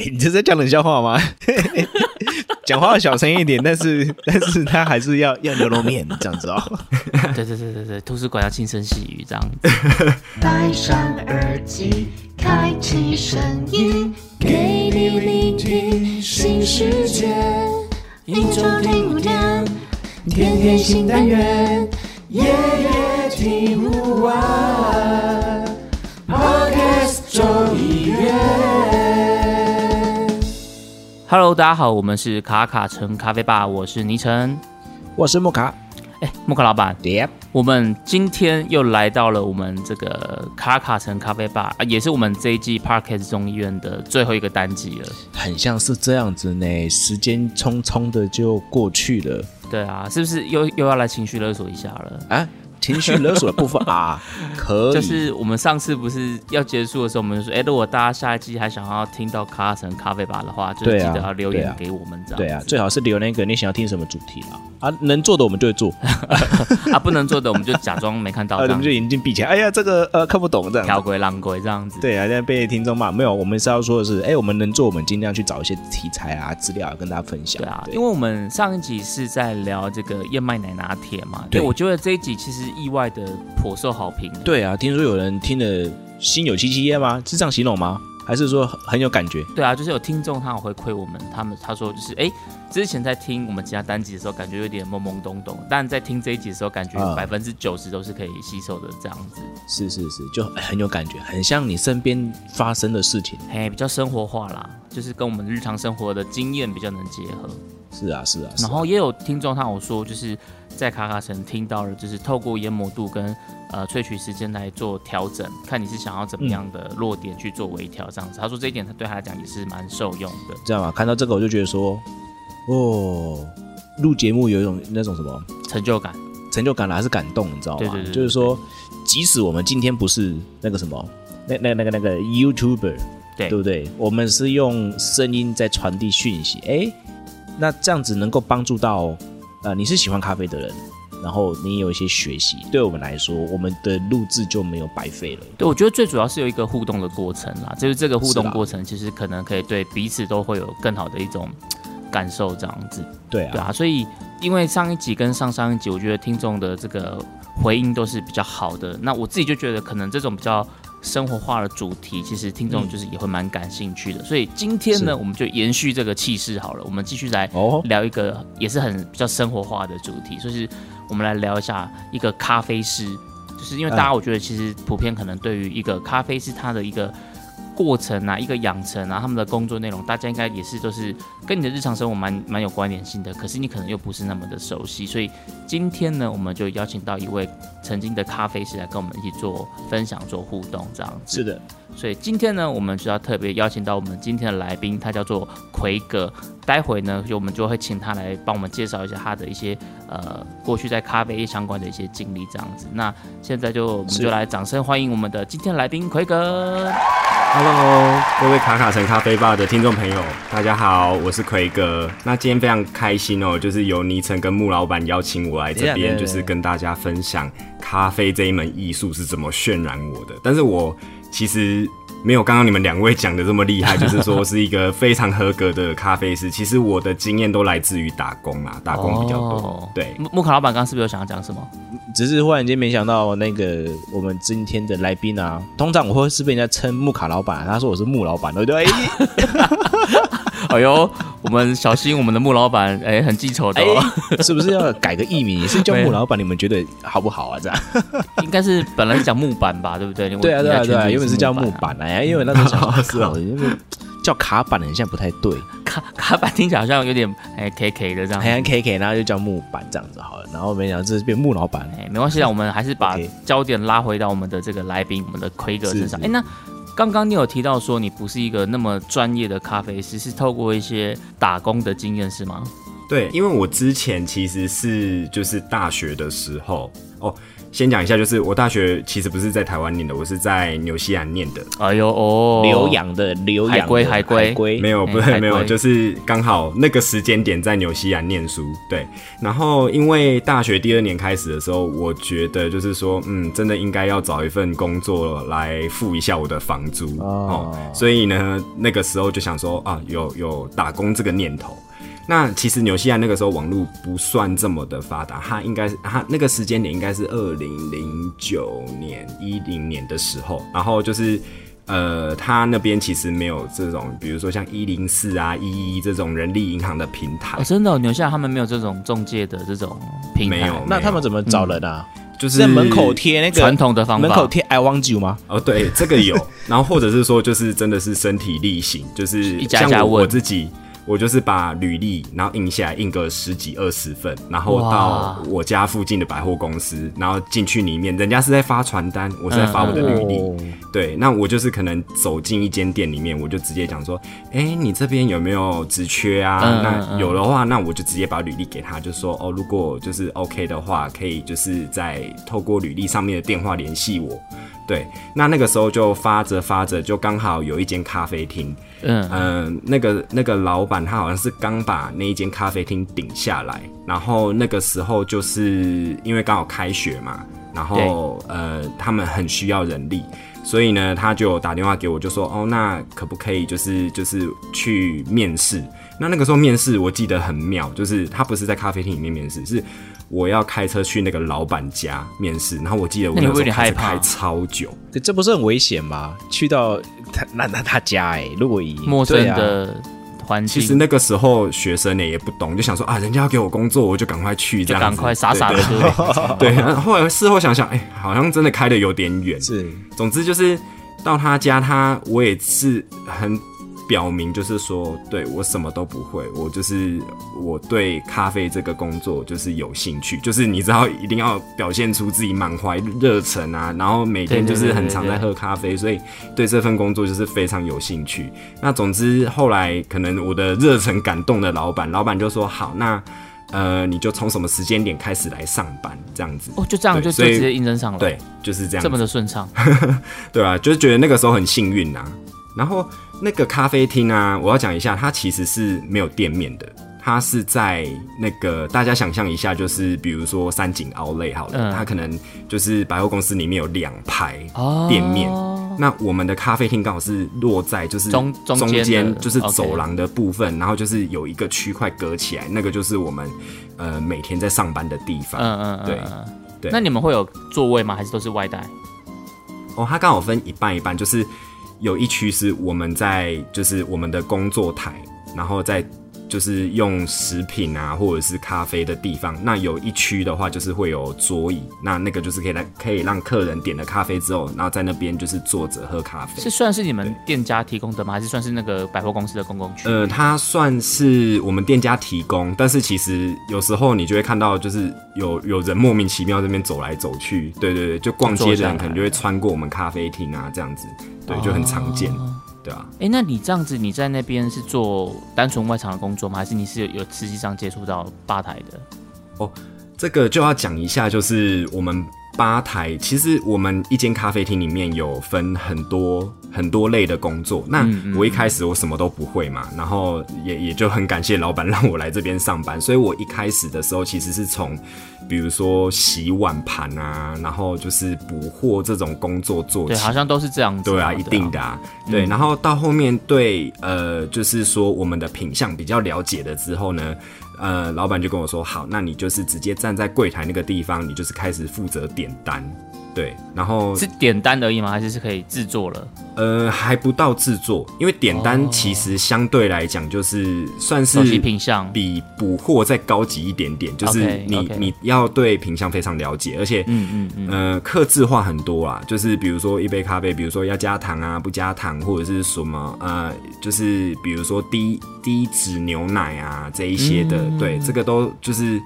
哎，你这在讲冷笑话吗？讲话小声一点，但是 但是他还是要要牛肉面这样子哦。对对对对对，图书馆要轻声细语这样子。戴上耳机，开启声音，给你聆听新世界。一周听五天，天天新单元，夜夜听不完。Podcast 周一月。Hello，大家好，我们是卡卡城咖啡吧，我是倪晨，我是莫卡，哎，莫卡老板，对，我们今天又来到了我们这个卡卡城咖啡吧，啊，也是我们这一季 Parkes 中医院的最后一个单集了，很像是这样子呢，时间匆匆的就过去了，对啊，是不是又又要来情绪勒索一下了？啊？情绪勒索的部分啊，可以。就是我们上次不是要结束的时候，我们就说，哎，如果大家下一季还想要听到卡城咖啡吧的话，就记得要留言给我们，这样。对啊，最好是留那个你想要听什么主题了啊，能做的我们就会做，啊，不能做的我们就假装没看到，我们就眼睛闭起来。哎呀，这个呃看不懂这样。条规浪规这样子。对啊，现在被听众骂，没有，我们是要说的是，哎，我们能做，我们尽量去找一些题材啊、资料跟大家分享。对啊，因为我们上一集是在聊这个燕麦奶拿铁嘛，对，我觉得这一集其实意外的。颇受好评。对啊，听说有人听了心有戚戚焉吗？是这样形容吗？还是说很有感觉？对啊，就是有听众他有回馈我们，他们他说就是哎，之前在听我们其他单集的时候，感觉有点懵懵懂懂，但在听这一集的时候，感觉百分之九十都是可以吸收的这样子。是是是，就很有感觉，很像你身边发生的事情。哎，比较生活化啦，就是跟我们日常生活的经验比较能结合。是啊是啊，然后也有听众他有说，就是在卡卡城听到了，就是透过研磨度跟呃萃取时间来做调整，看你是想要怎么样的落点去做微调这样子。他说这一点他对他来讲也是蛮受用的。这样吧，看到这个我就觉得说，哦，录节目有一种那种什么成就感，成就感啦还是感动，你知道吗？对对对，就是说，即使我们今天不是那个什么，那那那个那个 YouTuber，对对不对？我们是用声音在传递讯息，哎。那这样子能够帮助到，呃，你是喜欢咖啡的人，然后你有一些学习，对我们来说，我们的录制就没有白费了。对，我觉得最主要是有一个互动的过程啦，就是这个互动过程，其实可能可以对彼此都会有更好的一种感受，这样子。对啊，对啊，所以因为上一集跟上上一集，我觉得听众的这个回应都是比较好的，那我自己就觉得可能这种比较。生活化的主题，其实听众就是也会蛮感兴趣的，所以今天呢，我们就延续这个气势好了，我们继续来聊一个也是很比较生活化的主题，就是我们来聊一下一个咖啡师，就是因为大家我觉得其实普遍可能对于一个咖啡师他的一个。过程啊，一个养成啊，他们的工作内容，大家应该也是都是跟你的日常生活蛮蛮有关联性的。可是你可能又不是那么的熟悉，所以今天呢，我们就邀请到一位曾经的咖啡师来跟我们一起做分享、做互动，这样子。是的。所以今天呢，我们就要特别邀请到我们今天的来宾，他叫做奎哥。待会呢，就我们就会请他来帮我们介绍一下他的一些呃过去在咖啡业相关的一些经历，这样子。那现在就我们就来掌声欢迎我们的今天来宾奎哥。Hello，各位卡卡城咖啡吧的听众朋友，大家好，我是奎哥。那今天非常开心哦，就是由尼城跟穆老板邀请我来这边，就是跟大家分享咖啡这一门艺术是怎么渲染我的。但是我其实。没有刚刚你们两位讲的这么厉害，就是说是一个非常合格的咖啡师。其实我的经验都来自于打工啊，打工比较多。对，木卡老板刚刚是不是有想要讲什么？只是忽然间没想到那个我们今天的来宾啊，通常我会是被人家称木卡老板，他说我是木老板，对不对？哎呦，我们小心我们的木老板，哎，很记仇的哦，是不是要改个艺名？是叫木 老板，你们觉得好不好啊？这样应该是本来是讲木板吧，对不对？对啊，对啊，对啊，原本是叫木板哎，因为那时候是啊，因为叫卡板好像不太对，卡卡板听起来好像有点哎 K K 的这样，好像 K K，然后就叫木板这样子好了。然后没想到这是变木老板，哎，没关系啊，我们还是把焦点拉回到我们的这个来宾，我们的奎哥身上。哎，那。刚刚你有提到说你不是一个那么专业的咖啡师，是透过一些打工的经验是吗？对，因为我之前其实是就是大学的时候哦，先讲一下，就是我大学其实不是在台湾念的，我是在纽西兰念的。哎呦哦，留洋的留洋的海龟海龟海龟没有，不哎是没有，就是刚好那个时间点在纽西兰念书，对。然后因为大学第二年开始的时候，我觉得就是说，嗯，真的应该要找一份工作来付一下我的房租哦哦。所以呢，那个时候就想说啊，有有打工这个念头。那其实纽西兰那个时候网络不算这么的发达，它应该是它那个时间点应该是二零零九年一零年的时候，然后就是呃，它那边其实没有这种，比如说像一零四啊、一一这种人力银行的平台。哦，，真的、哦，纽西兰他们没有这种中介的这种平台，没有那他们怎么找人啊？就是在门口贴那个传统的方法。门口贴 I want you 吗？哦，对，这个有，然后或者是说，就是真的是身体力行，就是一家家问像我我自己，我就是把履历然后印下来，印个十几二十份，然后到我家附近的百货公司，然后进去里面，人家是在发传单，我是在发我的履历，哦对，那我就是可能走进一间店里面，我就直接讲说，哎、你这边有没有职缺啊？那嗯有的话，那我就直接把履历给他，就说哦，如果就是 OK 的话，可以就是在透过履历上面的电话联系我。对，那那个时候就发着发着，就刚好有一间咖啡厅，嗯，嗯、那个那个老板他好像是刚把那一间咖啡厅顶下来，然后那个时候就是因为刚好开学嘛，然后呃他们很需要人力，所以呢他就打电话给我，就说哦那可不可以就是就是去面试？那那个时候面试我记得很妙，就是他不是在咖啡厅里面面试，是我要开车去那个老板家面试，然后我记得我有点害怕开超久。这这不是很危险吗？去到他那那他家哎、如果以陌生的环境，其实那个时候学生呢也不懂，就想说啊，人家要给我工作，我就赶快去，这样子赶快傻傻的，对 然后后来事后想想，哎、好像真的开的有点远。是总之就是到他家，他我也是很表明，就是说，对我什么都不会，我就是我对咖啡这个工作就是有兴趣，就是你知道一定要表现出自己满怀热忱啊，然后每天就是很常在喝咖啡，所以对这份工作就是非常有兴趣。那总之后来可能我的热忱感动了老板，老板就说好，那呃你就从什么时间点开始来上班这样子。哦，就这样就就直接应征上了，对，就是这样。这么的顺畅。对啊，就是觉得那个时候很幸运呐、然后那个咖啡厅啊，我要讲一下，它其实是没有店面的，它是在那个大家想象一下，就是比如说三井奥莱好了，嗯它可能就是百货公司里面有两排哦店面。那我们的咖啡厅刚好是落在就是中中间就是走廊的部分，然后就是有一个区块隔起来，那个就是我们呃每天在上班的地方。嗯嗯嗯，对对那你们会有座位吗？还是都是外带？哦，它刚好分一半一半，就是有一区是我们在就是我们的工作台，然后在就是用食品啊或者是咖啡的地方。那有一区的话就是会有桌椅，那那个就是可以来可以让客人点了咖啡之后，然后在那边就是坐着喝咖啡。是算是你们店家提供的吗？还是算是那个百货公司的公共区？呃，它算是我们店家提供，但是其实有时候你就会看到，就是有有人莫名其妙这边走来走去，对对对，就逛街的人可能就会穿过我们咖啡厅啊，这样子，对，就很常见，对啊。哎、那你这样子，你在那边是做单纯外场的工作吗？还是你是有有实际上接触到吧台的？哦这个就要讲一下，就是我们吧台，其实我们一间咖啡厅里面有分很多很多类的工作。那我一开始我什么都不会嘛，然后也也就很感谢老板让我来这边上班，所以我一开始的时候其实是从比如说洗碗盘啊，然后就是补货这种工作做对，起。好像都是这样子。对啊，一定的。啊，对。然后到后面对呃，就是说我们的品相比较了解了之后呢，呃，老板就跟我说，好，那你就是直接站在柜台那个地方，你就是开始负责点单。对，然后是点单而已吗？还是是可以制作了？呃还不到制作，因为点单哦其实相对来讲就是算是熟悉品相，比补货再高级一点点，就是你你要对品相非常了解，而且嗯嗯嗯，呃，克制化很多啦，就是比如说一杯咖啡，比如说要加糖啊，不加糖，或者是什么呃，就是比如说低低脂牛奶啊这一些的，嗯对，这个都就是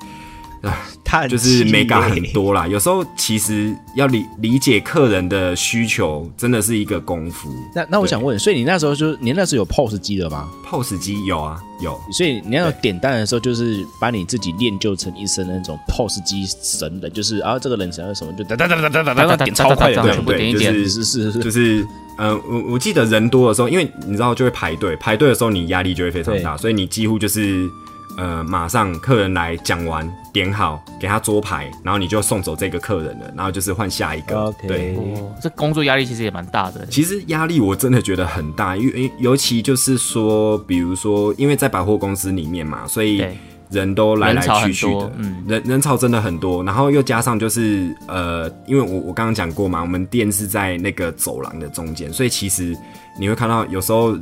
啊，他就是美感很多啦。有时候其实要理理解客人的需求，真的是一个功夫。那那我想问，所以你那时候就你那时候有 POS 机的吗？POS 机有啊，有。所以你要点单的时候，就是把你自己练就成一身那种 POS 机神的，就是啊，这个人想要什么就哒哒哒哒哒哒哒哒，超快的，全部点一点。是是是，就是嗯，我我记得人多的时候，因为你知道就会排队，排队的时候你压力就会非常大，所以你几乎就是。呃马上客人来讲完点好，给他桌牌，然后你就送走这个客人了，然后就是换下一个。对，哦，这工作压力其实也蛮大的。其实压力我真的觉得很大，因为尤其就是说，比如说，因为在百货公司里面嘛，所以人都来来去去的，多嗯人人潮真的很多，然后又加上就是呃，因为我我刚刚讲过嘛，我们店是在那个走廊的中间，所以其实你会看到有时候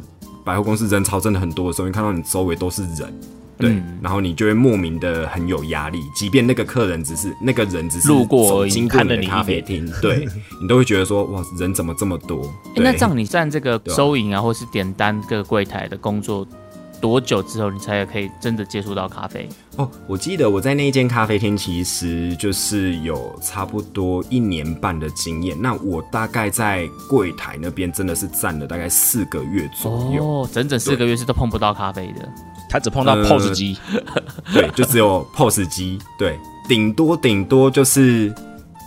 百货公司人潮真的很多的时候，你看到你周围都是人。对，嗯。然后你就会莫名的很有压力，即便那个客人只是那个人只是路过已经过看了你的咖啡厅，对 你都会觉得说哇，人怎么这么多？那这样你站这个收银啊，或是点单各个柜台的工作多久之后，你才可以真的接触到咖啡？哦，我记得我在那一间咖啡厅，其实就是有差不多一年半的经验。那我大概在柜台那边真的是站了大概四个月左右，哦，整整四个月是都碰不到咖啡的。他只碰到呃 POS 机，对，就只有 POS 机，对，顶多顶多就是。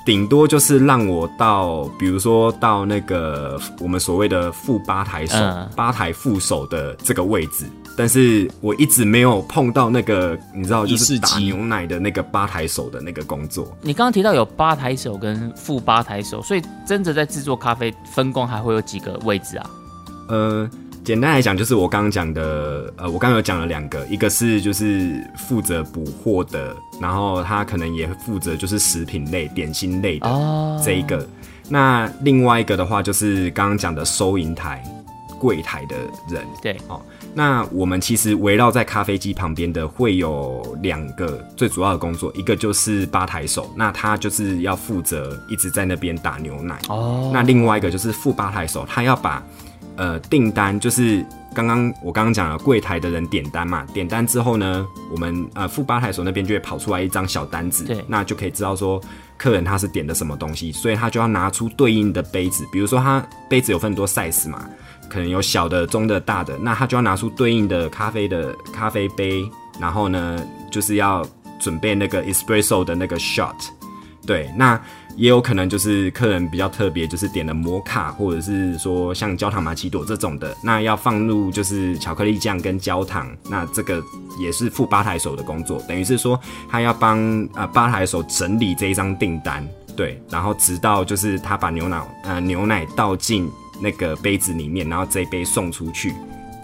顶多就是让我到，比如说到那个我们所谓的副吧台手、嗯吧台副手的这个位置，但是我一直没有碰到那个，你知道，就是打牛奶的那个吧台手的那个工作。你刚刚提到有吧台手跟副吧台手，所以真的在制作咖啡分工还会有几个位置啊？呃，简单来讲，就是我刚刚讲的，呃，我刚刚有讲了两个，一个是就是负责补货的，然后他可能也负责就是食品类、点心类的哦，这一个。那另外一个的话，就是刚刚讲的收银台、柜台的人。对，哦，那我们其实围绕在咖啡机旁边的会有两个最主要的工作，一个就是吧台手，那他就是要负责一直在那边打牛奶。哦，那另外一个就是副吧台手，他要把呃订单，就是刚刚我刚刚讲了柜台的人点单嘛，点单之后呢，我们呃副吧台手那边就会跑出来一张小单子，对那就可以知道说客人他是点的什么东西，所以他就要拿出对应的杯子，比如说他杯子有分很多 size 嘛，可能有小的、中的、大的，那他就要拿出对应的咖啡的咖啡杯，然后呢就是要准备那个 espresso 的那个 shot。对，那也有可能就是客人比较特别，就是点了摩卡，或者是说像焦糖玛奇朵这种的，那要放入就是巧克力酱跟焦糖，那这个也是副吧台手的工作，等于是说他要帮呃吧台手整理这一张订单，对，然后直到就是他把牛奶呃牛奶倒进那个杯子里面，然后这一杯送出去。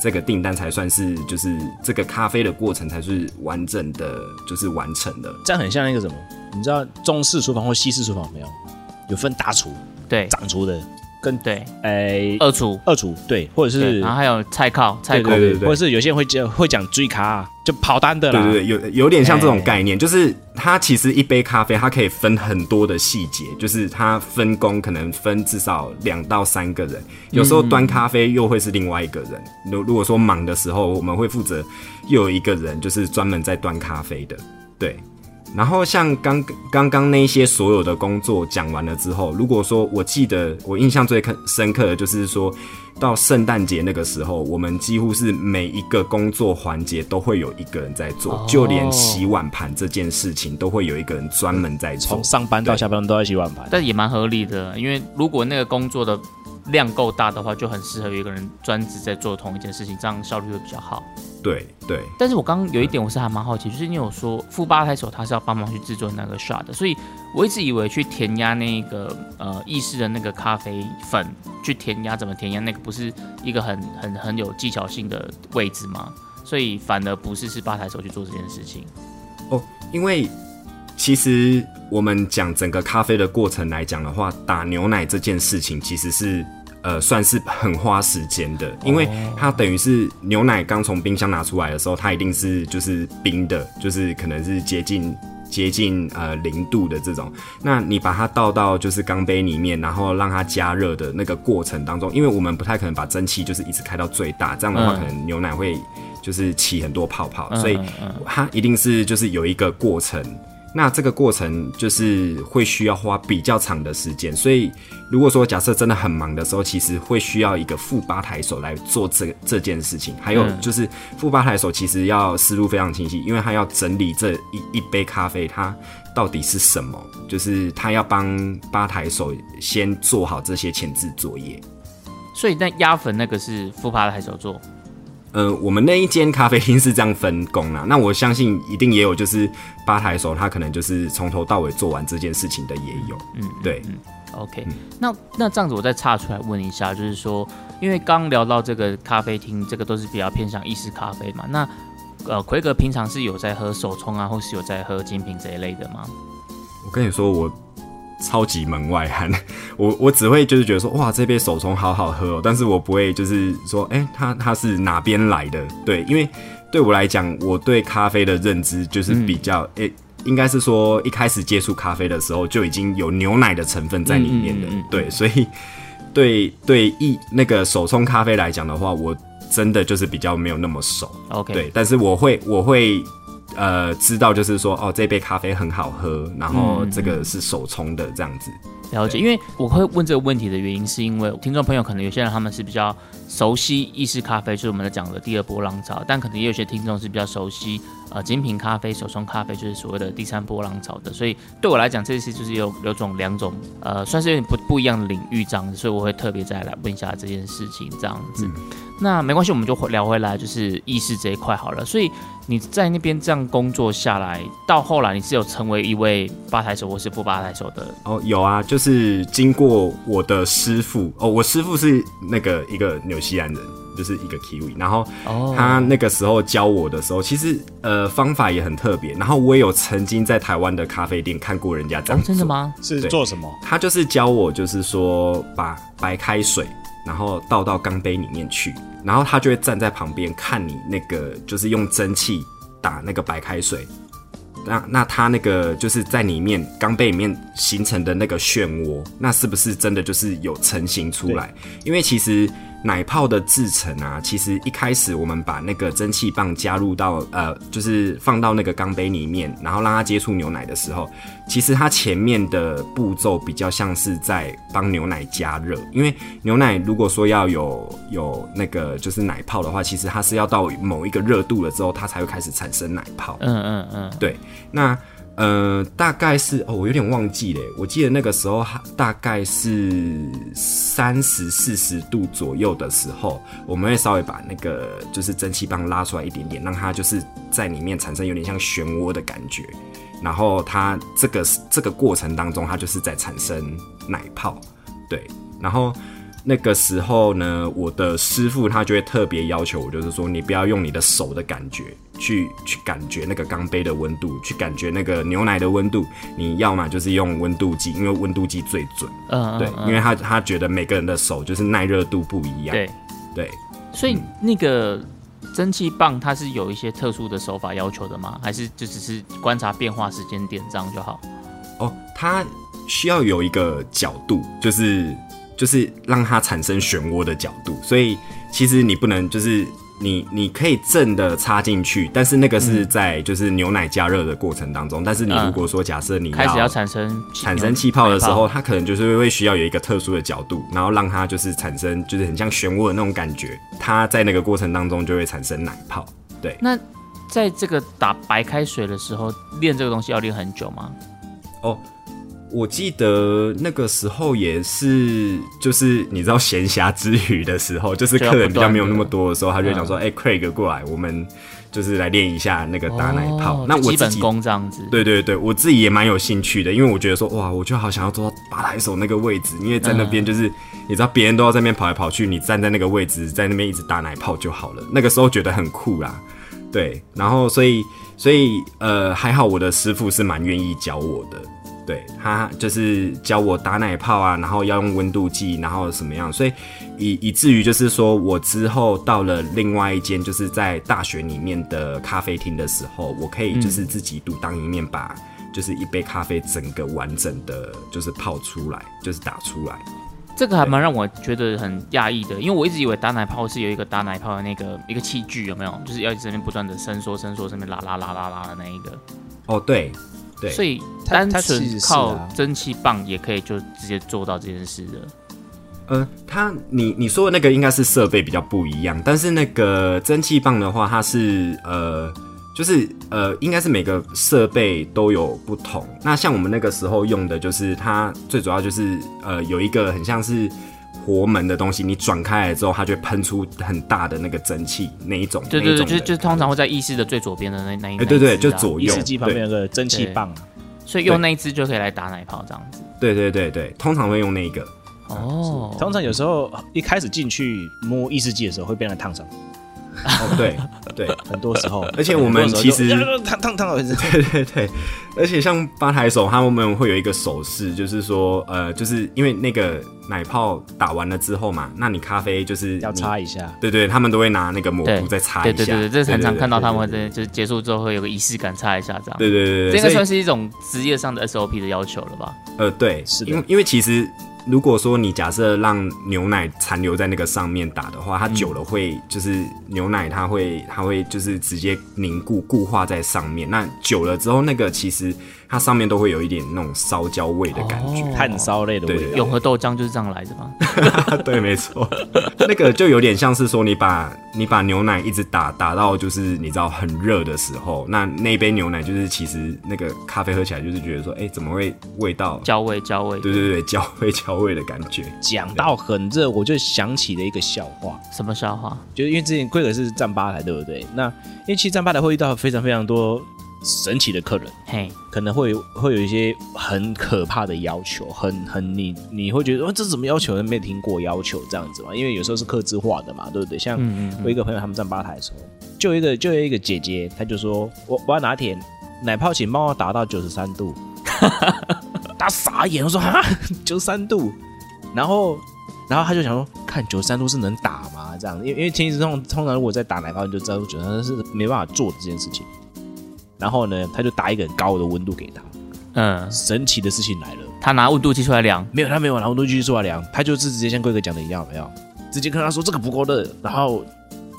这个订单才算是，就是这个咖啡的过程才是完整的，就是完成的。这样很像那个什么，你知道中式厨房或西式厨房没有？有分大厨、对掌厨的，跟对，诶二厨，二厨对，或者，是然后还有菜靠菜口对对对，对对对或者是有些人会讲会讲追卡，就跑单的啦。对对对，有有点像这种概念，就是它其实一杯咖啡，它可以分很多的细节，就是它分工可能分至少两到三个人，有时候端咖啡又会是另外一个人。如如果说忙的时候，我们会负责又有一个人，就是专门在端咖啡的，对。然后像刚刚刚那些所有的工作讲完了之后，如果说我记得我印象最刻深刻的就是说，到圣诞节那个时候，我们几乎是每一个工作环节都会有一个人在做，哦就连洗碗盘这件事情都会有一个人专门在做从。上班到下班都在洗碗盘。但也蛮合理的，因为如果那个工作的量够大的话，就很适合有一个人专职在做同一件事情，这样效率会比较好。对对，但是我刚刚有一点我是还蛮好奇，就是你有说副吧台手他是要帮忙去制作那个 shot 的，所以我一直以为去填压那个呃意式的那个咖啡粉去填压怎么填压那个不是一个很很很有技巧性的位置吗？所以反而不是是吧台手去做这件事情。哦，因为其实我们讲整个咖啡的过程来讲的话，打牛奶这件事情其实是呃算是很花时间的，因为它等于是牛奶刚从冰箱拿出来的时候，它一定是就是冰的，就是可能是接近。接近呃零度的这种，那你把它倒到就是钢杯里面，然后让它加热的那个过程当中，因为我们不太可能把蒸汽就是一直开到最大，这样的话嗯。可能牛奶会就是起很多泡泡，嗯。所以它一定是就是有一个过程，那这个过程就是会需要花比较长的时间，所以如果说假设真的很忙的时候，其实会需要一个副吧台手来做这这件事情。还有就是副吧台手其实要思路非常清晰，因为他要整理这一一杯咖啡，它到底是什么，就是他要帮吧台手先做好这些前置作业。所以那压粉那个是副吧台手做。呃，我们那一间咖啡厅是这样分工啦。那我相信一定也有，就是吧台手他可能就是从头到尾做完这件事情的也有。嗯，对。嗯，OK。那那这样子，我再岔出来问一下，就是说，因为刚聊到这个咖啡厅，这个都是比较偏向意式咖啡嘛。那呃，奎格平常是有在喝手冲啊，或是有在喝精品这一类的吗？我跟你说，我。超级门外汉，我我只会就是觉得说哇这杯手冲好好喝哦，但是我不会就是说哎它它是哪边来的？对，因为对我来讲，我对咖啡的认知就是比较诶，应该是说一开始接触咖啡的时候就已经有牛奶的成分在里面的，对，所以对对一那个手冲咖啡来讲的话，我真的就是比较没有那么熟，OK，对，但是我会我会。呃，知道就是说，哦，这杯咖啡很好喝，然后这个是手冲的这样子。了解，因为我会问这个问题的原因，是因为听众朋友可能有些人他们是比较熟悉意式咖啡，就是我们讲的第二波浪潮，但可能也有些听众是比较熟悉呃精品咖啡、手冲咖啡，就是所谓的第三波浪潮的。所以对我来讲，这次就是有有种两种呃，算是有点不不一样的领域这样子，所以我会特别再来问一下这件事情这样子。那没关系，我们就回聊回来，就是意识这一块好了。所以你在那边这样工作下来，到后来你是有成为一位吧台手或是副吧台手的？哦，有啊，就是经过我的师傅哦，我师傅是那个一个纽西兰人，就是一个 Kiwi，然后他那个时候教我的时候，其实呃方法也很特别。然后我也有曾经在台湾的咖啡店看过人家这样，真的吗？是做什么？他就是教我，就是说把白开水。然后倒到钢杯里面去，然后他就会站在旁边看你那个，就是用蒸汽打那个白开水，那那他那个就是在里面钢杯里面形成的那个漩涡，那是不是真的就是有成型出来？因为其实。奶泡的制成啊，其实一开始我们把那个蒸汽棒加入到呃，就是放到那个钢杯里面，然后让它接触牛奶的时候，其实它前面的步骤比较像是在帮牛奶加热，因为牛奶如果说要有有那个就是奶泡的话，其实它是要到某一个热度了之后，它才会开始产生奶泡。嗯嗯嗯，对，那。呃，大概是哦，我有点忘记了。我记得那个时候大概是三十四十度左右的时候，我们会稍微把那个就是蒸汽棒拉出来一点点，让它就是在里面产生有点像漩涡的感觉。然后它这个这个过程当中，它就是在产生奶泡，对。然后那个时候呢，我的师傅他就会特别要求我，就是说你不要用你的手的感觉。去去感觉那个钢杯的温度，去感觉那个牛奶的温度。你要么就是用温度计，因为温度计最准。嗯，对，因为他他觉得每个人的手就是耐热度不一样。对对，所以那个蒸汽棒它是有一些特殊的手法要求的吗？还是就只是观察变化时间点这样就好？哦，它需要有一个角度，就是就是让它产生漩涡的角度。所以其实你不能就是。你你可以正的插进去，但是那个是在就是牛奶加热的过程当中。但是你如果说假设你开始要产生产生气泡的时候，它可能就是会需要有一个特殊的角度，然后让它就是产生就是很像漩涡的那种感觉。它在那个过程当中就会产生奶泡。对。那在这个打白开水的时候练这个东西要练很久吗？哦。我记得那个时候也是，就是你知道闲暇之余的时候，就是客人比较没有那么多的时候，他就想说：“哎，Craig 过来，我们就是来练一下那个打奶泡。”那我基本功这样子。对对对，我自己也蛮有兴趣的，因为我觉得说哇，我就好想要做到吧台手那个位置，因为在那边就是你知道别人都要在那边跑来跑去，你站在那个位置在那边一直打奶泡就好了。那个时候觉得很酷啦，对，然后所以所以呃还好我的师傅是蛮愿意教我的。对他就是教我打奶泡啊，然后要用温度计，然后什么样，所以以以至于就是说我之后到了另外一间就是在大学里面的咖啡厅的时候，我可以就是自己独当一面，把就是一杯咖啡整个完整的就是泡出来，就是打出来。这个还蛮让我觉得很讶异的，因为我一直以为打奶泡是有一个打奶泡的那个一个器具，有没有？就是要在这边不断的伸缩伸缩，这边拉拉拉拉拉的那一个。哦，对。对，所以单纯靠啊蒸汽棒也可以就直接做到这件事的。呃，它你你说的那个应该是设备比较不一样，但是那个蒸汽棒的话，它是呃，就是呃，应该是每个设备都有不同。那像我们那个时候用的，就是它最主要就是呃，有一个很像是活门的东西，你转开来之后，它就会喷出很大的那个蒸汽那一种。对对对，就就通常会在意识的最左边的那那一哎对对就左右意式机旁边有个蒸汽棒啊，所以用那一只就可以来打奶泡这样子。对对对对，通常会用那个。哦，通常有时候一开始进去摸意识机的时候会被人烫伤，哦，对对。很多时候。而且我们其实烫烫烫烫，对对对，而且像吧台手他们会有一个手势，就是说，呃，就是因为那个奶泡打完了之后嘛，那你咖啡就是要擦一下。对对，他们都会拿那个抹对布再擦一下。对对对对，这很常看到他们就是结束之后会有个仪式感，擦一下这样。对对对对，这应该算是一种职业上的 SOP 的要求了吧？呃对，是的因为因为其实。如果说你假设让牛奶残留在那个上面打的话，它久了会就是牛奶它会它会就是直接凝固固化在上面。那久了之后，那个其实它上面都会有一点那种烧焦味的感觉。哦炭烧类的味。永和豆浆就是这样来的吗？对，没错，那个就有点像是说你把你把牛奶一直打打到就是你知道很热的时候，那那杯牛奶就是其实那个咖啡喝起来就是觉得说，哎、怎么会味道？焦味焦味，对对对，焦味焦味的感觉。讲到很热，我就想起了一个笑话，什么笑话？就是因为之前贵格是站吧台，对不对？那因为其实站吧台会遇到非常非常多神奇的客人，嘿，可能会有会有一些很可怕的要求，很很你你会觉得哦，这是什么要求？没听过要求这样子嘛？因为有时候是客制化的嘛，对不对？像我一个朋友他们站吧台的时候，就有一个就有一个姐姐，她就说我我要拿铁，奶泡请帮我打到九十三度，他傻眼，我说啊九十三度，然后然后他就想说，看九十三度是能打吗？这样，因为因为其实通通常如果在打奶泡，你就知道九十三是没办法做的这件事情。然后呢，他就打一个很高的温度给他。嗯，神奇的事情来了，他拿温度计出来量，没有他没有拿温度计出来量，他就是直接像贵哥讲的一样，没有？直接跟他说这个不够热，然后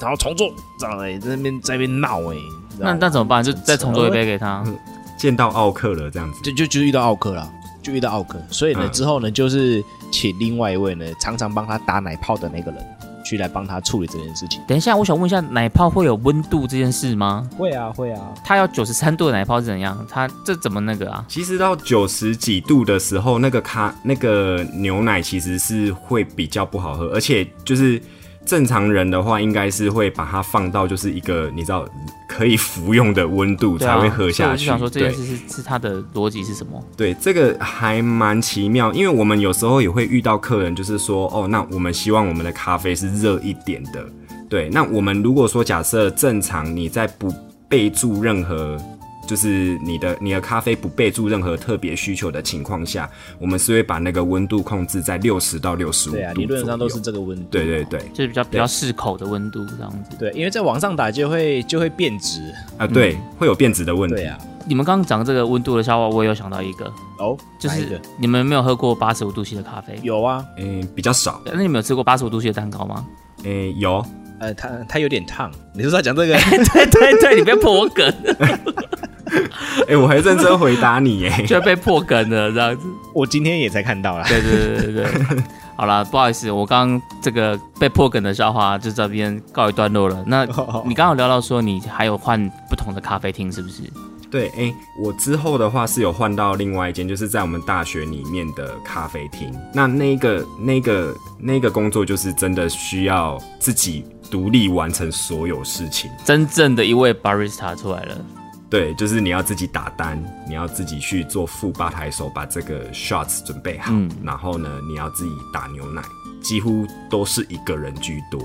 然后重做，这样哎、在那边在那边闹哎、那那怎么办？就 再重做一杯给他。见到奥克了这样子，就就就遇到奥克了，就遇到奥克，所以呢、嗯之后呢，就是请另外一位呢常常帮他打奶泡的那个人去来帮他处理这件事情。等一下，我想问一下，奶泡会有温度这件事吗？会啊会啊，它要九十三度的奶泡是怎样？它这怎么那个啊？其实到九十几度的时候，那个咖那个牛奶其实是会比较不好喝，而且就是正常人的话，应该是会把它放到就是一个你知道可以服用的温度才会喝下去。我就想说这件事是是它的逻辑是什么？对，这个还蛮奇妙，因为我们有时候也会遇到客人，就是说，哦，那我们希望我们的咖啡是热一点的。对，那我们如果说假设正常你在不备注任何，就是你的你的咖啡不备注任何特别需求的情况下，我们是会把那个温度控制在六十到六十五度对啊，理论上都是这个温度。对对对就是比较比较适口的温度这样子。对，因为在往上打就会就会变质。啊，对，会有变质的问题。对啊，你们刚刚讲这个温度的笑话，我也有想到一个，哦，就是你们没有喝过八十五度 C 的咖啡？有啊，嗯、比较少。那你们有吃过八十五度 C 的蛋糕吗？诶、有，呃，它它有点烫。你是在讲这个？对对对，你被破梗，诶、我还认真回答你耶。就被破梗了这样子。我今天也才看到啦。对对对对对。好了，不好意思，我刚刚这个被破梗的笑话就这边告一段落了。那你刚刚有聊到说你还有换不同的咖啡厅，是不是？对，哎、我之后的话是有换到另外一间，就是在我们大学里面的咖啡厅。那那个、那个、那个工作就是真的需要自己独立完成所有事情。真正的一位 barista 出来了。对，就是你要自己打单，你要自己去做副吧台手，把这个 shots 准备好，嗯然后呢，你要自己打牛奶，几乎都是一个人居多。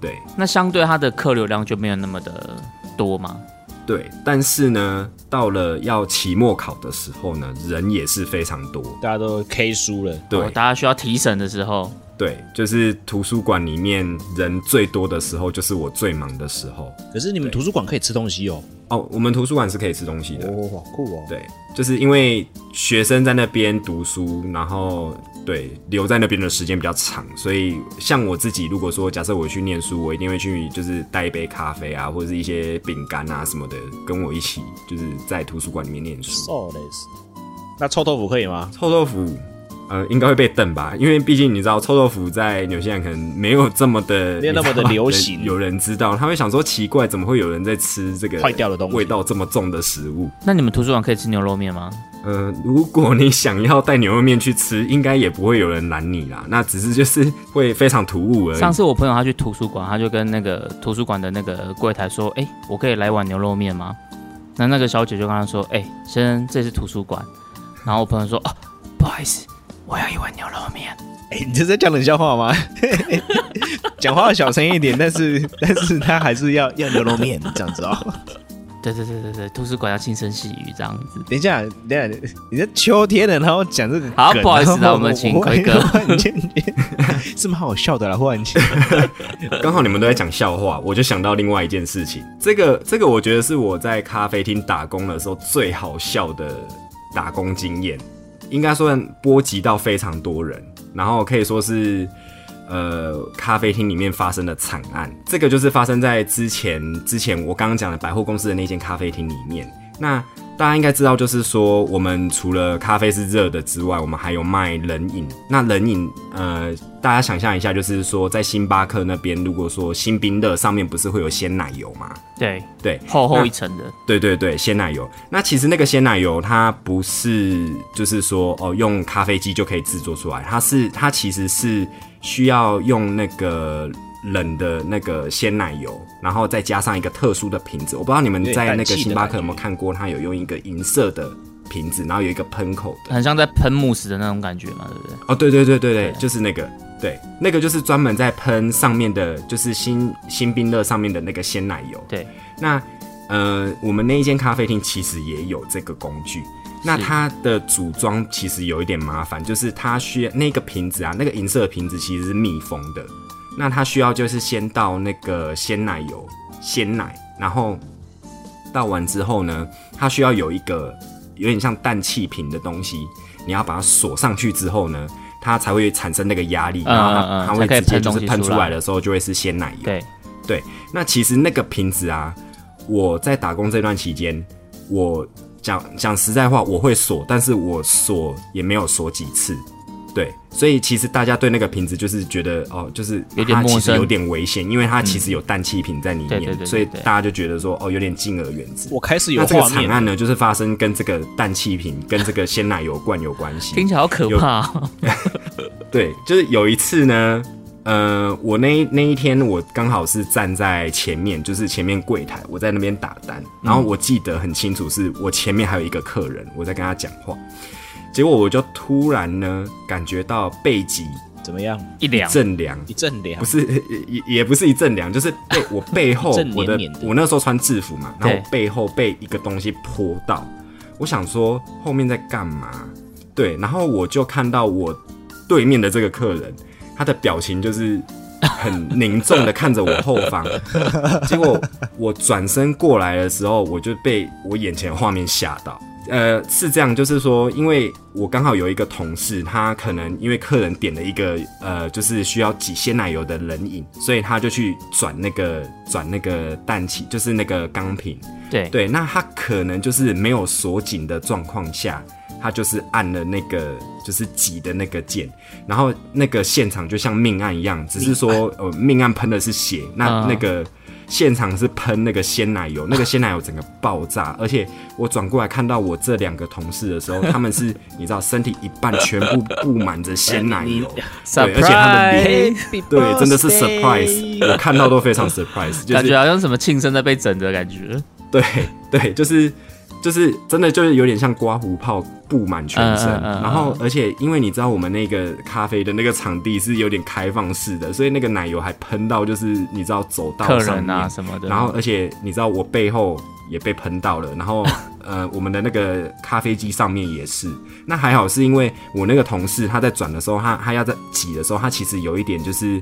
对，那相对它的客流量就没有那么的多吗？对，但是呢，到了要期末考的时候呢，人也是非常多。大家都 K 输了。对，哦大家需要提审的时候，对，就是图书馆里面人最多的时候，就是我最忙的时候。可是你们图书馆可以吃东西哦。哦，我们图书馆是可以吃东西的。哦，好酷哦。对，就是因为学生在那边读书，然后对留在那边的时间比较长，所以像我自己，如果说假设我去念书，我一定会去就是带一杯咖啡啊，或者是一些饼干啊什么的，跟我一起就是在图书馆里面念书。那臭豆腐可以吗？臭豆腐。呃，应该会被瞪吧，因为毕竟你知道，臭豆腐在纽西兰可能没有这么的，没有那么的流行。有人知道，他会想说奇怪，怎么会有人在吃这个坏掉的东西，味道这么重的食物？那你们图书馆可以吃牛肉面吗？呃，如果你想要带牛肉面去吃，应该也不会有人拦你啦。那只是就是会非常突兀而已。上次我朋友他去图书馆，他就跟那个图书馆的那个柜台说：“哎，我可以来碗牛肉面吗？”那那个小姐就跟他说：“哎，先生，这是图书馆。”然后我朋友说：“啊，不好意思。”我要一碗牛肉面。哎，你这在讲冷笑话吗？讲话小声一点，但是但是他还是要要牛肉面这样子哦。对对对对对，图书馆要轻声细语这样子。等一下，等一下，你在秋天的，然后讲这个，好不好意思，我们请奎哥。是蛮好笑的啦，忽然间。刚好你们都在讲笑话，我就想到另外一件事情。这个这个，我觉得是我在咖啡厅打工的时候最好笑的打工经验。应该说波及到非常多人，然后可以说是，呃，咖啡厅里面发生的惨案。这个就是发生在之前之前我刚刚讲的百货公司的那间咖啡厅里面。那大家应该知道，就是说，我们除了咖啡是热的之外，我们还有卖冷饮。那冷饮，呃，大家想象一下，就是说，在星巴克那边，如果说新冰乐上面不是会有鲜奶油吗？对对，厚厚一层的。对对对，鲜奶油。那其实那个鲜奶油，它不是就是说哦，用咖啡机就可以制作出来，它是它其实是需要用那个。冷的那个鲜奶油，然后再加上一个特殊的瓶子，我不知道你们在那个星巴克有没有看过，它有用一个银色的瓶子，然后有一个喷口的，很像在喷慕斯的那种感觉嘛，对不对？哦，对对对对对，就是那个，对，那个就是专门在喷上面的，就是新新冰乐上面的那个鲜奶油。对，那呃，我们那一间咖啡厅其实也有这个工具，那它的组装其实有一点麻烦，就是它需要那个瓶子啊，那个银色的瓶子其实是密封的。那它需要就是先倒那个鲜奶油，鲜奶，然后倒完之后呢，它需要有一个有点像氮气瓶的东西，你要把它锁上去之后呢，它才会产生那个压力，然后它它会直接就是喷出来的时候就会是鲜奶油。对对，那其实那个瓶子啊，我在打工这段期间，我讲讲实在话，我会锁，但是我锁也没有锁几次。对，所以其实大家对那个瓶子就是觉得哦，就是它其实有点危险，因为它其实有氮气瓶在里面，所以大家就觉得说哦，有点敬而远之。我开始有那这个惨案呢，就是发生跟这个氮气瓶跟这个鲜奶油罐有关系，听起来好可怕。对，就是有一次呢，呃，我那那一天我刚好是站在前面，就是前面柜台，我在那边打单，然后我记得很清楚，是我前面还有一个客人，我在跟他讲话。结果我就突然呢，感觉到背脊怎么样？一凉，阵凉，一阵凉，不是 也也不是一阵凉，就是背我背后，我的我那时候穿制服嘛，然后背后被一个东西泼到，我想说后面在干嘛？对，然后我就看到我对面的这个客人，他的表情就是很凝重的看着我后方，结果我转身过来的时候，我就被我眼前画面吓到。呃，是这样，就是说，因为我刚好有一个同事，他可能因为客人点了一个呃，就是需要挤鲜奶油的冷饮，所以他就去转那个转那个氮气，就是那个钢瓶。对对，那他可能就是没有锁紧的状况下，他就是按了那个就是挤的那个键，然后那个现场就像命案一样，只是说呃命案喷的是血，那那个。现场是喷那个鲜奶油，那个鲜奶油整个爆炸，而且我转过来看到我这两个同事的时候，他们是你知道身体一半全部布满着鲜奶油，对，而且他的脸，对，真的是 surprise，我看到都非常 surprise，就感觉好像什么庆生在被整的感觉，对对，就是。就是真的，就是有点像刮胡泡布满全身，然后而且因为你知道我们那个咖啡的那个场地是有点开放式的，所以那个奶油还喷到就是你知道走道上面啊什么的，然后而且你知道我背后也被喷到了，然后 呃我们的那个咖啡机上面也是。那还好是因为我那个同事他在转的时候，他他要在挤的时候，他其实有一点就是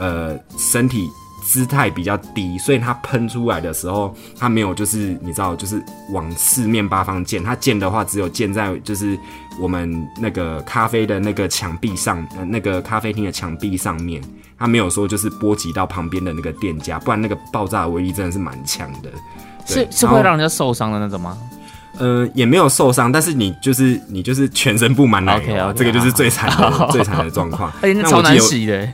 呃身体。姿态比较低，所以它喷出来的时候，它没有就是你知道，就是往四面八方溅。它溅的话，只有溅在就是我们那个咖啡的那个墙壁上，呃，那个咖啡厅的墙壁上面。它没有说就是波及到旁边的那个店家，不然那个爆炸的威力真的是蛮强的。是是会让人家受伤的那种吗？呃，也没有受伤，但是你就是你就是全身布满奶油，这个就是最惨的最惨的状况。而且那超难洗的。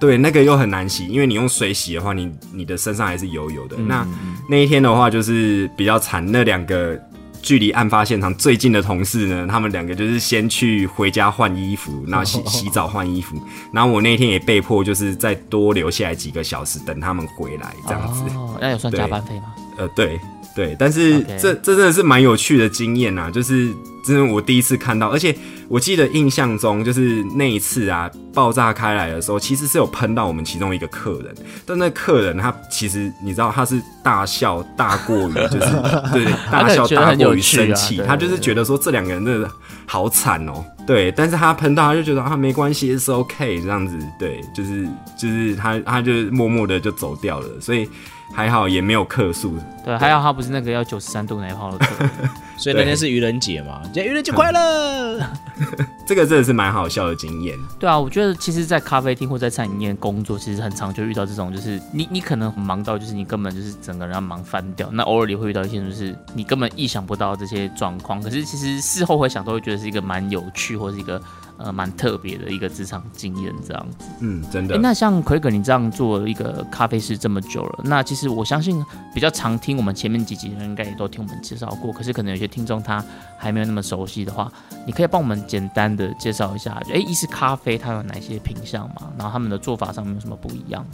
对，那个又很难洗，因为你用水洗的话，你你的身上还是油油的。那那一天的话，就是比较惨。那两个距离案发现场最近的同事呢，他们两个就是先去回家换衣服，然后洗 洗澡换衣服。然后我那天也被迫就是再多留下来几个小时等他们回来，这样子。哦，那有算加班费吗？呃，对。对，但是这这真的是蛮有趣的经验呐，就是真的我第一次看到，而且我记得印象中就是那一次啊，爆炸开来的时候，其实是有喷到我们其中一个客人，但那客人他其实你知道他是大笑大过于就是 对大笑大过于生气，他就是觉得说这两个人真的好惨哦，对，但是他喷到他就觉得啊没关系是 OK 这样子，对，就是就是他他就默默的就走掉了，所以。还好也没有客诉，对，还好他不是那个要九十三度奶泡的客，所以那天是愚人节嘛，今天愚人节快乐，这个真的是蛮好笑的经验。对啊，我觉得其实，在咖啡厅或在餐饮业工作，其实很常就遇到这种，就是你你可能忙到就是你根本就是整个人要忙翻掉，那偶尔也会遇到一些就是你根本意想不到这些状况，可是其实事后回想都会觉得是一个蛮有趣或是一个。呃，蛮特别的一个职场经验，这样子。嗯，真的。那像奎哥，你这样做一个咖啡师这么久了，那其实我相信比较常听我们前面几集的人，应该也都听我们介绍过。可是可能有些听众他还没有那么熟悉的话，你可以帮我们简单的介绍一下，哎，意式咖啡它有哪些品相嘛？然后他们的做法上面有什么不一样？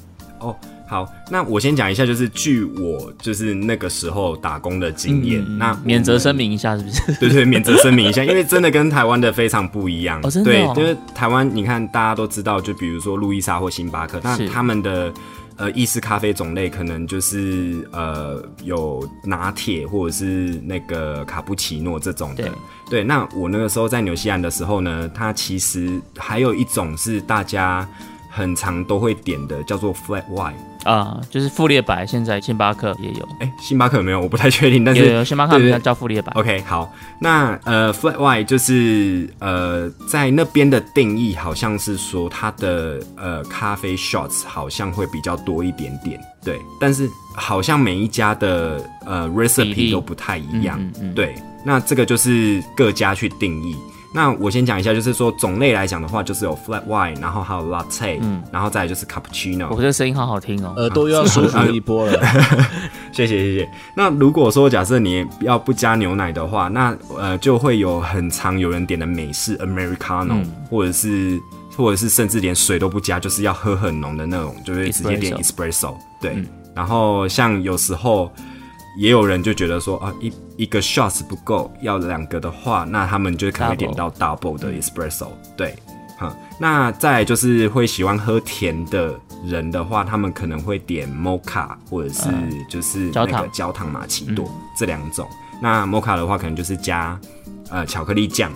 哦，好，那我先讲一下，就是据我就是那个时候打工的经验，那免责声明一下，是不是？对对，免责声明一下，因为真的跟台湾的非常不一样。哦，真的。对，因为台湾你看大家都知道，就比如说路易莎或星巴克，那他们的呃意式咖啡种类可能就是呃有拿铁或者是那个卡布奇诺这种的。对，那我那个时候在纽西兰的时候呢，它其实还有一种是大家。很常都会点的叫做 flat white 啊，就是富列白。现在星巴克也有，哎，星巴克有没有？我不太确定。但是有星巴克叫富列白。OK，好，那呃 flat white 就是呃在那边的定义好像是说它的呃咖啡 shots 好像会比较多一点点，对。但是好像每一家的呃 recipe 都不太一样，对。那这个就是各家去定义。那我先讲一下，就是说种类来讲的话，就是有 flat white，然后还有 latte，嗯，然后再来就是 cappuccino。我觉得声音好好听哦，耳朵又要舒服一波了。谢谢谢谢。那如果说假设你要不加牛奶的话，那呃就会有很常有人点的美式 americano，或者是或者是甚至连水都不加，就是要喝很浓的那种，就是直接点 espresso。对，然后像有时候。也有人就觉得说啊，一一个 shots 不够，要两个的话，那他们就可能会点到 double 的 espresso。对，哈，那再就是会喜欢喝甜的人的话，他们可能会点 mocha 或者是就是那个焦糖玛奇朵这两种。那 mocha 的话，可能就是加呃巧克力酱，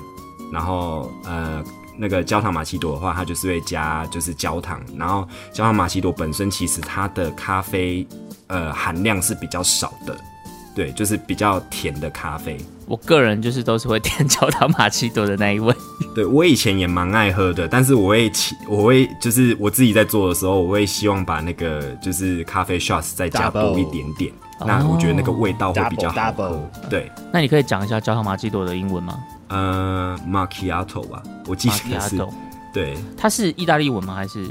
然后呃那个焦糖玛奇朵的话，它就是会加就是焦糖，然后焦糖玛奇朵本身其实它的咖啡。呃，含量是比较少的，对，就是比较甜的咖啡。我个人就是都是会点焦糖玛奇朵的那一位。对我以前也蛮爱喝的，但是我会起，我会就是我自己在做的时候，我会希望把那个就是咖啡 shots 再加多一点点。那我觉得那个味道会比较好喝。对，那你可以讲一下焦糖玛奇朵的英文吗？呃，macchiato 吧，我记得是。对，它是意大利文吗？还是？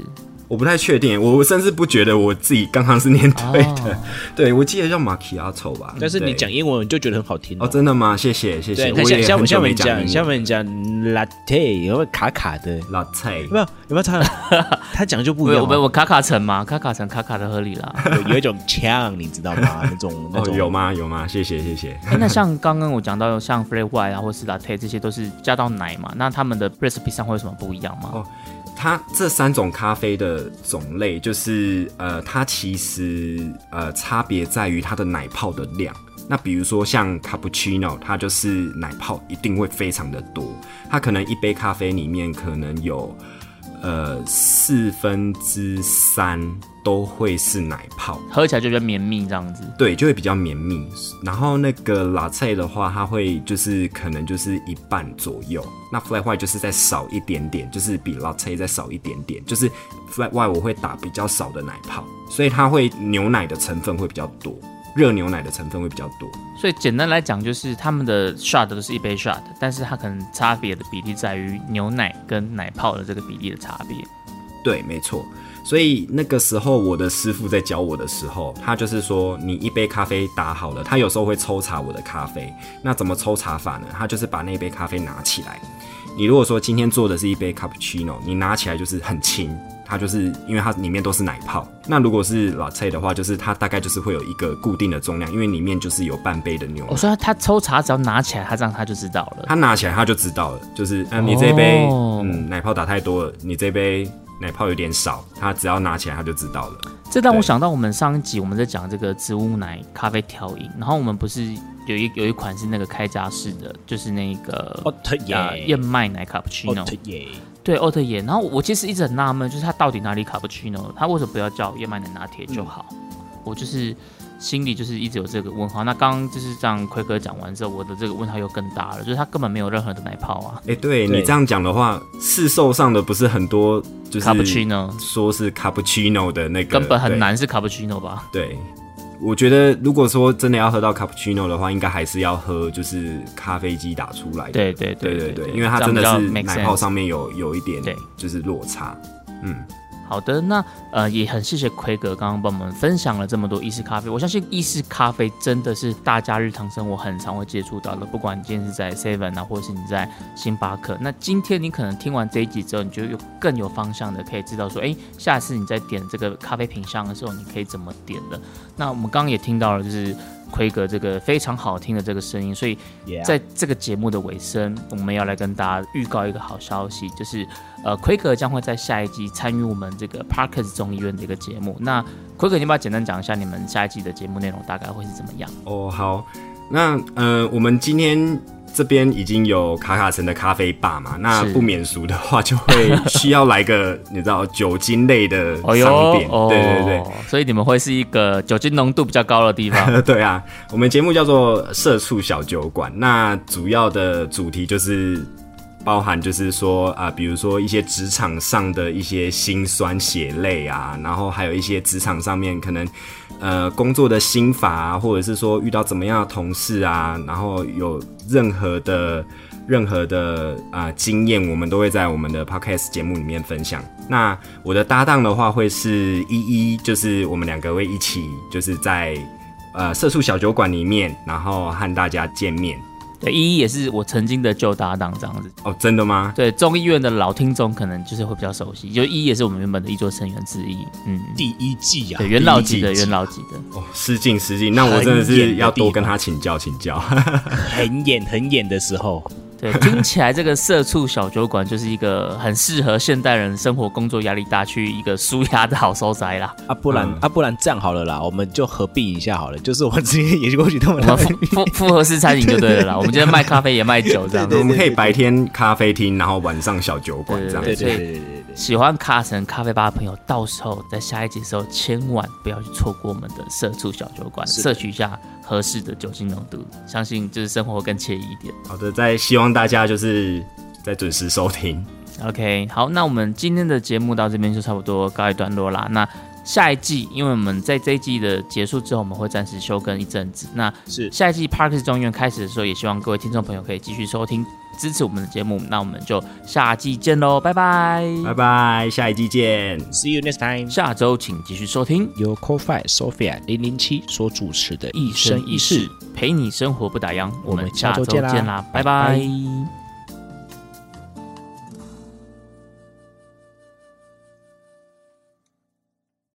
我不太确定，我甚至不觉得我自己刚刚是念对的。对，我记得叫马奇亚丑吧。但是你讲英文就觉得很好听哦。真的吗？谢谢谢谢。我也很久没讲。下面讲 latte，有没有卡卡的 latte？有没有有没有他 他讲就不一样。我我卡卡城吗？卡卡城卡卡的合理啦。有一种呛，你知道吗？那种那种有吗？有吗？谢谢谢谢。哎，那像刚刚我讲到像 f r e e white 啊，或是 latte 这些都是加到奶嘛？那他们的 recipe 上会有什么不一样吗？哦。它这三种咖啡的种类，就是呃，它其实呃差别在于它的奶泡的量。那比如说像 cappuccino，它就是奶泡一定会非常的多，它可能一杯咖啡里面可能有呃四分之三都会是奶泡，喝起来就比较绵密这样子。对，就会比较绵密。然后那个 latte 的话，它会就是可能就是一半左右。那 flat white 就是再少一点点，就是比 latte 再少一点点。就是 flat white 我会打比较少的奶泡，所以它会牛奶的成分会比较多，热牛奶的成分会比较多。所以简单来讲，就是他们的 shot 都是一杯 shot，但是它可能差别的比例在于牛奶跟奶泡的这个比例的差别。对，没错。所以那个时候，我的师傅在教我的时候，他就是说，你一杯咖啡打好了，他有时候会抽查我的咖啡。那怎么抽查法呢？他就是把那杯咖啡拿起来。你如果说今天做的是一杯 cappuccino，你拿起来就是很轻，它就是因为它里面都是奶泡。那如果是 latte 的话，就是它大概就是会有一个固定的重量，因为里面就是有半杯的牛奶。我说他抽查只要拿起来，他这样他就知道了。他拿起来他就知道了，就是嗯，你这杯哦嗯奶泡打太多了，你这杯奶泡有点少，他只要拿起来他就知道了。这让我想到我们上一集我们在讲这个植物奶咖啡调饮，然后我们不是有一有一款是那个开架式的，就是那个燕麦奶哦 cappuccino，特耶，对奥特耶。然后我其实一直很纳闷，就是它到底哪里 cappuccino？它为什么不要叫燕麦奶拿铁就好？我就是心里就是一直有这个问号。那刚刚就是这样奎哥讲完之后，我的这个问号又更大了，就是它根本没有任何的奶泡啊哎、对对你这样讲的话，市售上的不是很多，就是，cappuccino 说是 cappuccino 的那个，根本很难是 cappuccino 吧？对。对，我觉得如果说真的要喝到 cappuccino 的话，应该还是要喝就是咖啡机打出来的。对对对对对对，因为它真的是奶泡上面有有一点就是落差。嗯，好的，那呃也很谢谢奎哥刚刚帮我们分享了这么多意式咖啡。我相信意式咖啡真的是大家日常生活很常会接触到的，不管你今天是在 Seven 啊，或者是你在星巴克。那今天你可能听完这一集之后，你就有更有方向的可以知道说，哎，下次你在点这个咖啡品相的时候，你可以怎么点的。那我们刚刚也听到了，就是奎格这个非常好听的这个声音，所以在这个节目的尾声，我们要来跟大家预告一个好消息，就是呃，奎格将会在下一季参与我们这个 Parkers 众议院的一个节目。那奎格，你要不要简单讲一下你们下一季的节目内容大概会是怎么样？哦，好，那呃，我们今天这边已经有卡卡城的咖啡吧嘛，那不免俗的话，就会需要来个你知道酒精类的 哦商店，哦，对对对。所以你们会是一个酒精浓度比较高的地方。对啊，我们节目叫做“社畜小酒馆”，那主要的主题就是包含就是说啊、比如说一些职场上的一些辛酸血泪啊，然后还有一些职场上面可能呃工作的心法啊，或者是说遇到怎么样的同事啊，然后有任何的。任何的啊、经验，我们都会在我们的 podcast 节目里面分享。那我的搭档的话会是依依，就是我们两个会一起，就是在呃社畜小酒馆里面，然后和大家见面。对，依依也是我曾经的旧搭档，这样子。哦，真的吗？对，众议院的老听众可能就是会比较熟悉，就依依也是我们原本的一座成员之一。嗯，第一季啊对，，元老级的，元老级的。哦，失敬失敬，那我真的是要多跟他请教请教。很演很演的时候，对，听起来这个社畜小酒馆就是一个很适合现代人生活工作压力大去一个舒压的好收宅啦。啊，不然、嗯啊，不然这样好了啦，我们就合并一下好了，就是我直接也过去他们我们复复复合式餐饮就对了啦。我们今天卖咖啡也卖酒这样子。我们可以白天咖啡厅，然后晚上小酒馆这样子。对对对对对对对，喜欢卡神咖啡吧的朋友，到时候在下一集的时候，千万不要去错过我们的社畜小酒馆，摄取一下合适的酒精浓度，相信就是生活更惬意一点。好的，再希望大家就是再准时收听。OK，好，那我们今天的节目到这边就差不多告一段落啦。那下一季，因为我们在这一季的结束之后，我们会暂时休更一阵子。那是下一季 Parkes 中医院开始的时候，也希望各位听众朋友可以继续收听，支持我们的节目。那我们就下季见喽，拜拜。拜拜，下一季见。See you next time。下周请继续收听由 CoFi Sophia 零零七所主持的《一生一世，陪你生活不打烊。我们下周见啦见啦，拜拜拜拜